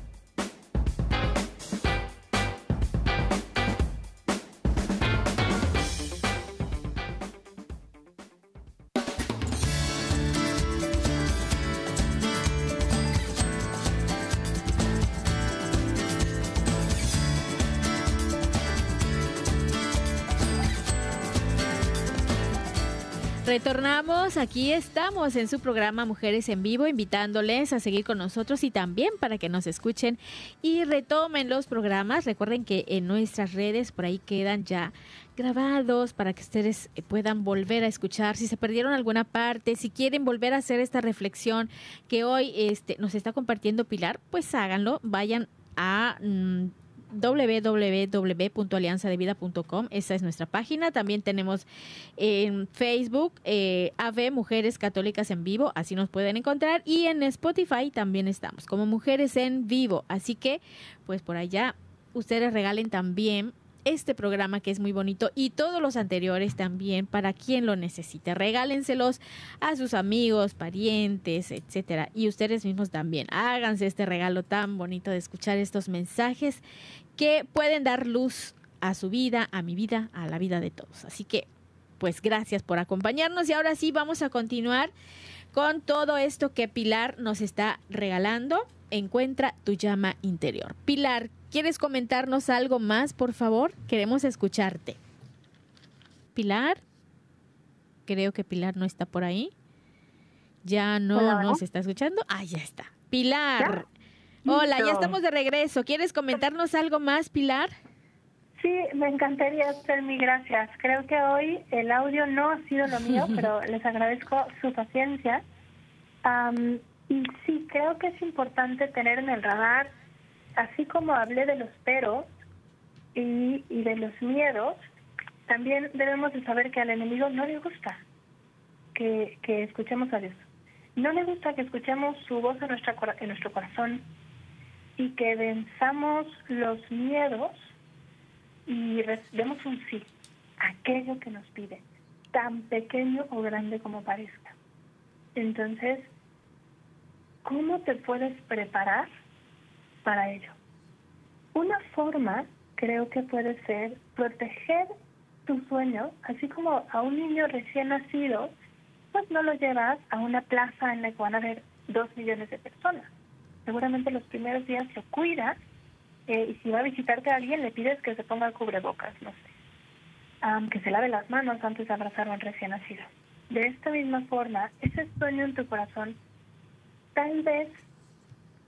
Retornamos, aquí estamos en su programa Mujeres en Vivo, invitándoles a seguir con nosotros y también para que nos escuchen y retomen los programas. Recuerden que en nuestras redes por ahí quedan ya grabados para que ustedes puedan volver a escuchar. Si se perdieron alguna parte, si quieren volver a hacer esta reflexión que hoy este, nos está compartiendo Pilar, pues háganlo, vayan a mm, www.alianzadevida.com. Esa es nuestra página. También tenemos en Facebook eh, AV Mujeres Católicas en Vivo, así nos pueden encontrar. Y en Spotify también estamos como Mujeres en Vivo. Así que, pues por allá, ustedes regalen también este programa que es muy bonito y todos los anteriores también para quien lo necesite. Regálenselos a sus amigos, parientes, etcétera. Y ustedes mismos también. Háganse este regalo tan bonito de escuchar estos mensajes que pueden dar luz a su vida, a mi vida, a la vida de todos. Así que, pues gracias por acompañarnos y ahora sí vamos a continuar con todo esto que Pilar nos está regalando. Encuentra tu llama interior. Pilar, ¿quieres comentarnos algo más, por favor? Queremos escucharte. Pilar, creo que Pilar no está por ahí. Ya no nos está escuchando. Ah, ya está. Pilar, Hola, ya estamos de regreso. ¿Quieres comentarnos algo más, Pilar? Sí, me encantaría, mi gracias. Creo que hoy el audio no ha sido lo mío, pero les agradezco su paciencia. y sí, creo que es importante tener en el radar así como hablé de los peros y, y de los miedos, también debemos de saber que al enemigo no le gusta que, que escuchemos a Dios. No le gusta que escuchemos su voz en, nuestra, en nuestro corazón y que venzamos los miedos y demos un sí a aquello que nos pide, tan pequeño o grande como parezca. Entonces, ¿cómo te puedes preparar para ello? Una forma creo que puede ser proteger tu sueño, así como a un niño recién nacido, pues no lo llevas a una plaza en la que van a haber dos millones de personas. Seguramente los primeros días lo cuidas eh, y si va a visitarte a alguien le pides que se ponga cubrebocas, no sé, que se lave las manos antes de abrazar a un recién nacido. De esta misma forma, ese sueño en tu corazón, tal vez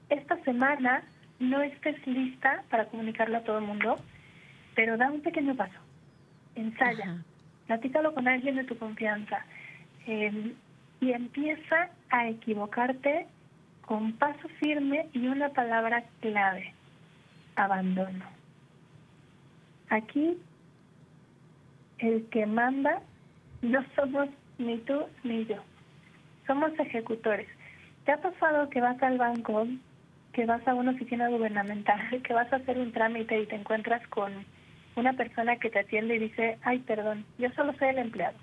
esta semana no estés lista para comunicarlo a todo el mundo, pero da un pequeño paso, ensaya, platícalo con alguien de tu confianza. Em, y empieza a equivocarte con paso firme y una palabra clave, abandono. Aquí el que manda no somos ni tú ni yo, somos ejecutores. ¿Te ha pasado que vas al banco, que vas a una oficina gubernamental, que vas a hacer un trámite y te encuentras con una persona que te atiende y dice, ay, perdón, yo solo soy el empleado?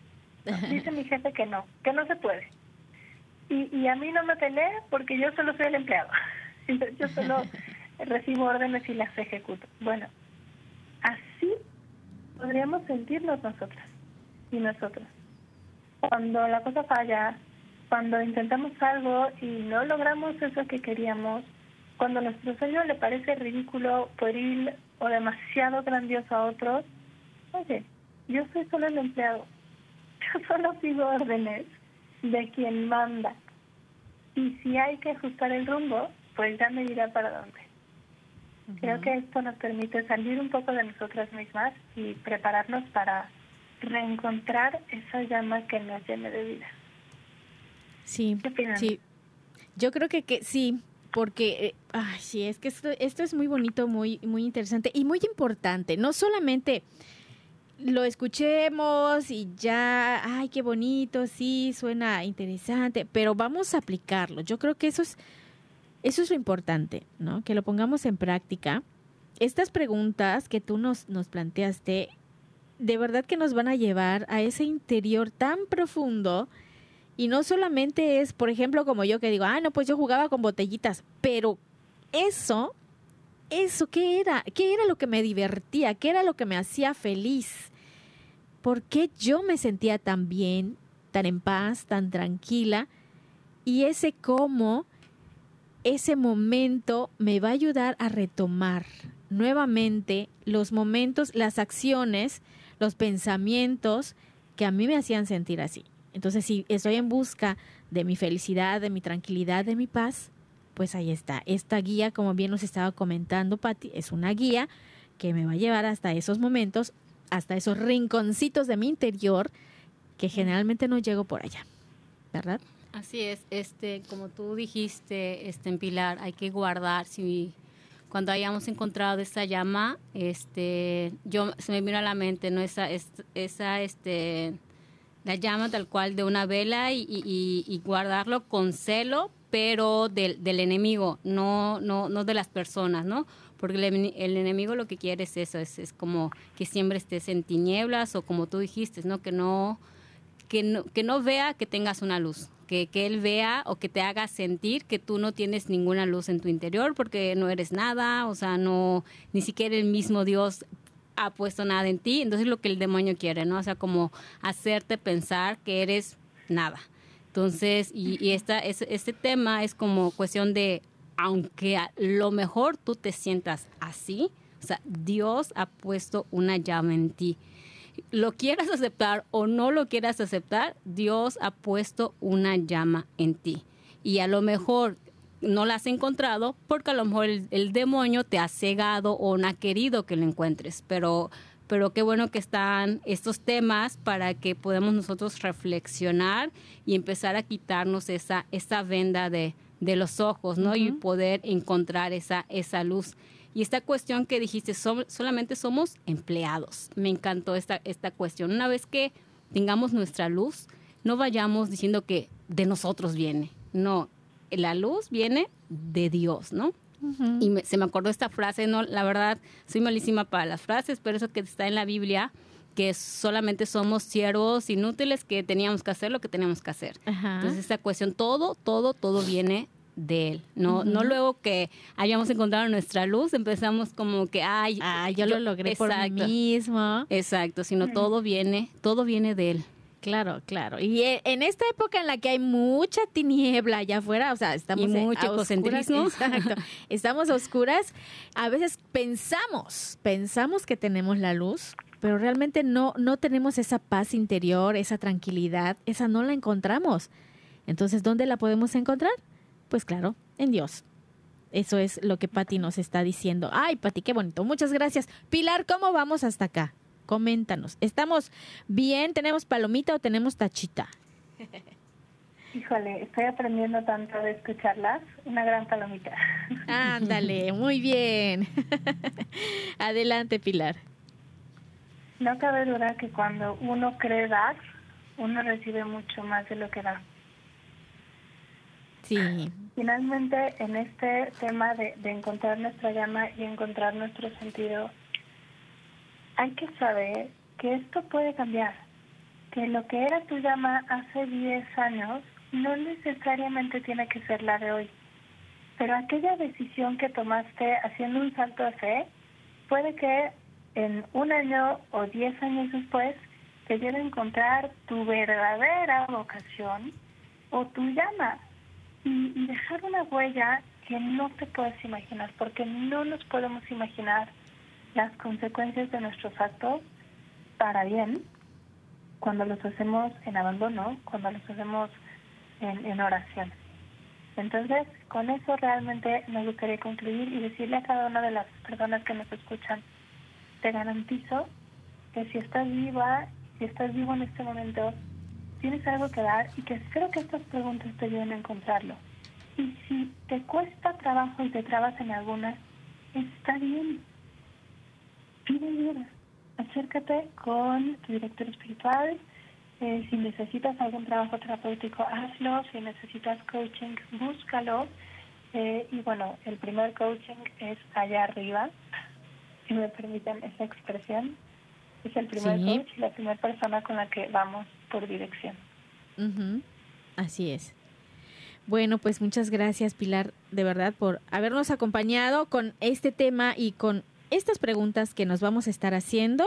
Dice mi jefe que no, que no se puede y, a mí no me peleé porque yo solo soy el empleado. yo solo recibo órdenes y las ejecuto. Bueno, así podríamos sentirnos nosotras y nosotros. Cuando la cosa falla, cuando intentamos algo y no logramos eso que queríamos, cuando nuestro sueño le parece ridículo, pueril o demasiado grandioso a otros, oye, yo soy solo el empleado. Yo solo sigo órdenes de quien manda. Y si hay que ajustar el rumbo, pues ya me dirá para dónde. Creo que esto nos permite salir un poco de nosotras mismas y prepararnos para reencontrar esa llama que nos llene de vida. Sí, sí. Yo creo que, que sí, porque, eh, ay, sí, es que esto, esto es muy bonito, muy, muy interesante y muy importante. No solamente lo escuchemos y ya, ay, qué bonito, sí, suena interesante, pero vamos a aplicarlo. Yo creo que eso es, eso es lo importante, ¿no? Que lo pongamos en práctica. Estas preguntas que tú nos, nos planteaste, de verdad que nos van a llevar a ese interior tan profundo. Y no solamente es, por ejemplo, como yo que digo, ah, no, pues yo jugaba con botellitas, pero eso, eso, ¿qué era? ¿Qué era lo que me divertía? ¿Qué era lo que me hacía feliz? ¿Por qué yo me sentía tan bien, tan en paz, tan tranquila? Y ese cómo, ese momento me va a ayudar a retomar nuevamente los momentos, las acciones, los pensamientos que a mí me hacían sentir así. Entonces, si estoy en busca de mi felicidad, de mi tranquilidad, de mi paz, pues ahí está. Esta guía, como bien nos estaba comentando Patti, es una guía que me va a llevar hasta esos momentos hasta esos rinconcitos de mi interior que generalmente no llego por allá, ¿verdad? Así es, este, como tú dijiste, este, en Pilar, hay que guardar, si cuando hayamos encontrado esa llama, este, yo se me mira a la mente, ¿no? Esa, esa, este, la llama tal cual de una vela y, y, guardarlo con celo, pero del, del enemigo, no, no, no de las personas, ¿no? porque el, enemigo lo que quiere es eso, es, como que siempre estés en tinieblas o como tú dijiste, ¿no? Que no, que no, que no vea que tengas una luz, que, que él vea o que te haga sentir que tú no tienes ninguna luz en tu interior porque no eres nada, o sea, no, ni siquiera el mismo Dios ha puesto nada en ti, entonces es lo que el demonio quiere, ¿no? O sea, como hacerte pensar que eres nada. Entonces, y, esta, este tema es como cuestión de aunque a lo mejor tú te sientas así, o sea, Dios ha puesto una llama en ti. Lo quieras aceptar o no lo quieras aceptar, Dios ha puesto una llama en ti. Y a lo mejor no la has encontrado porque a lo mejor el, demonio te ha cegado o no ha querido que lo encuentres. Pero, pero qué bueno que están estos temas para que podamos nosotros reflexionar y empezar a quitarnos esa, esa venda de, de los ojos, ¿no? Y poder encontrar esa, esa luz. Y esta cuestión que dijiste, solamente somos empleados. Me encantó esta, esta cuestión. Una vez que tengamos nuestra luz, no vayamos diciendo que de nosotros viene. No, la luz viene de Dios, ¿no? Y se me acordó esta frase, no, la verdad, soy malísima para las frases, pero eso que está en la Biblia, que solamente somos siervos inútiles que teníamos que hacer lo que teníamos que hacer. Entonces, esta cuestión, todo, todo, todo viene de él, no, no luego que hayamos encontrado nuestra luz, empezamos como que, ay, yo, lo logré por mí mismo. Exacto, sino todo viene, todo viene de él. Claro, claro. Y e, en esta época en la que hay mucha tiniebla allá afuera, o sea, estamos y mucho egocentrismo. Exacto. Estamos oscuras. A veces pensamos, pensamos que tenemos la luz, pero realmente no no tenemos esa paz interior, esa tranquilidad, esa no la encontramos. Entonces, ¿dónde la podemos encontrar? Pues claro, en Dios. Eso es lo que Patti nos está diciendo. Ay, Patti, qué bonito. Muchas gracias. Pilar, ¿cómo vamos hasta acá? Coméntanos. ¿Estamos bien? ¿Tenemos palomita o tenemos tachita? Híjole, estoy aprendiendo tanto de escucharlas. Una gran palomita. Ándale, muy bien. Adelante, Pilar. No cabe duda que cuando uno cree dar, uno recibe mucho más de lo que da. Sí. Finalmente, en este tema de, de encontrar nuestra llama y encontrar nuestro sentido, hay que saber que esto puede cambiar, que lo que era tu llama hace 10 años no necesariamente tiene que ser la de hoy, pero aquella decisión que tomaste haciendo un salto de fe puede que en un año o 10 años después te lleve a encontrar tu verdadera vocación o tu llama y, y dejar una huella que no te puedes imaginar, porque no nos podemos imaginar las consecuencias de nuestros actos para bien cuando los hacemos en abandono, cuando los hacemos en, oración. Entonces, con eso realmente me gustaría concluir y decirle a cada una de las personas que nos escuchan, te garantizo que si estás viva, si estás vivo en este momento, tienes algo que dar y que espero que estas preguntas te ayuden a encontrarlo. Y si te cuesta trabajo y te trabas en algunas, está bien, pide ayuda. Acércate con tu director espiritual. Eh, si necesitas algún trabajo terapéutico, hazlo. Si necesitas coaching, búscalo. Eh, y bueno, el primer coaching es allá arriba, si me permiten esa expresión. Es el primer coach y la primera persona con la que vamos por dirección. Así es. Bueno, pues muchas gracias Pilar, de verdad, por habernos acompañado con este tema y con estas preguntas que nos vamos a estar haciendo,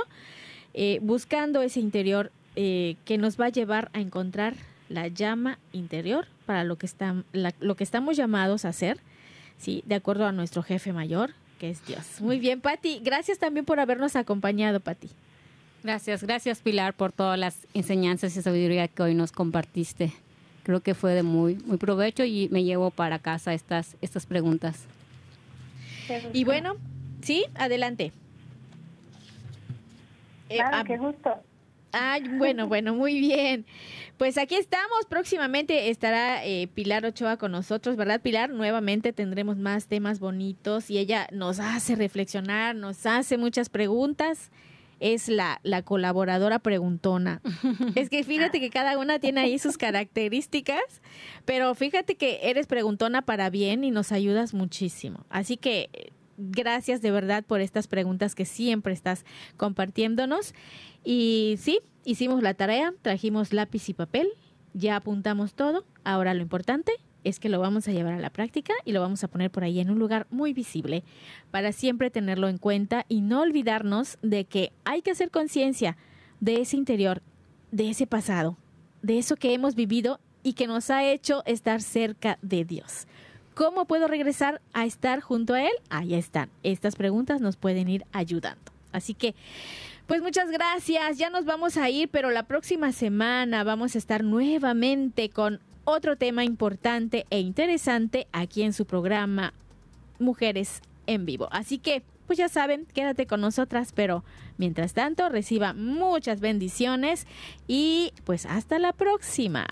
eh, buscando ese interior eh, que nos va a llevar a encontrar la llama interior para lo que, está, lo que estamos llamados a hacer, ¿sí? de acuerdo a nuestro jefe mayor, que es Dios. Muy bien, Patti. Gracias también por habernos acompañado, Patti. Gracias, gracias Pilar por todas las enseñanzas y sabiduría que hoy nos compartiste. Creo que fue de muy, muy provecho y me llevo para casa estas, estas preguntas. Y bueno, Sí, adelante. Eh, ah, qué gusto. Ay, bueno, bueno, muy bien. Pues aquí estamos. Próximamente estará eh, Pilar Ochoa con nosotros, ¿verdad, Pilar? Nuevamente tendremos más temas bonitos y ella nos hace reflexionar, nos hace muchas preguntas. Es la, la colaboradora preguntona. es que fíjate que cada una tiene ahí sus características, pero fíjate que eres preguntona para bien y nos ayudas muchísimo. Así que gracias de verdad por estas preguntas que siempre estás compartiéndonos. Y sí, hicimos la tarea, trajimos lápiz y papel, ya apuntamos todo. Ahora lo importante es que lo vamos a llevar a la práctica y lo vamos a poner por ahí en un lugar muy visible para siempre tenerlo en cuenta y no olvidarnos de que hay que hacer conciencia de ese interior, de ese pasado, de eso que hemos vivido y que nos ha hecho estar cerca de Dios. ¿Cómo puedo regresar a estar junto a Él? Ahí están. Estas preguntas nos pueden ir ayudando. Así que, pues muchas gracias. Ya nos vamos a ir, pero la próxima semana vamos a estar nuevamente con otro tema importante e interesante aquí en su programa Mujeres en Vivo. Así que, pues ya saben, quédate con nosotras, pero mientras tanto reciba muchas bendiciones y pues hasta la próxima.